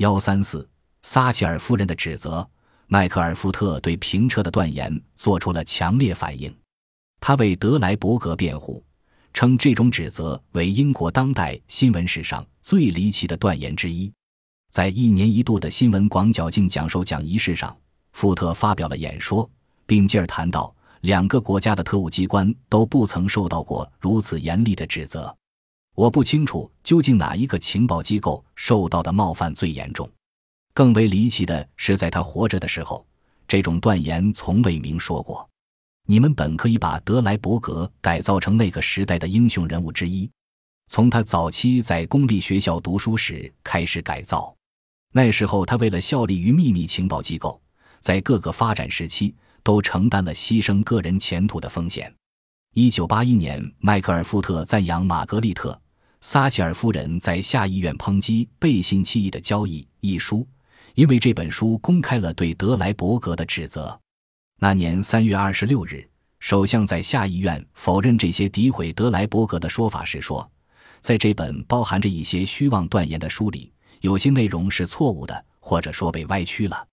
幺三四，撒切尔夫人的指责。迈克尔·福特对评车的断言做出了强烈反应，他为德莱伯格辩护，称这种指责为英国当代新闻史上最离奇的断言之一。在一年一度的新闻广角镜讲授奖仪式上，福特发表了演说，并继而谈到两个国家的特务机关都不曾受到过如此严厉的指责。我不清楚究竟哪一个情报机构受到的冒犯最严重。更为离奇的是，在他活着的时候，这种断言从未明说过。你们本可以把德莱伯格改造成那个时代的英雄人物之一，从他早期在公立学校读书时开始改造。那时候，他为了效力于秘密情报机构，在各个发展时期都承担了牺牲个人前途的风险。一九八一年，迈克尔·福特赞扬玛格丽特·撒切尔夫人在下议院抨击背信弃义的交易一书。因为这本书公开了对德莱伯格的指责。那年三月二十六日，首相在下议院否认这些诋毁德莱伯格的说法时说：“在这本包含着一些虚妄断言的书里，有些内容是错误的，或者说被歪曲了。”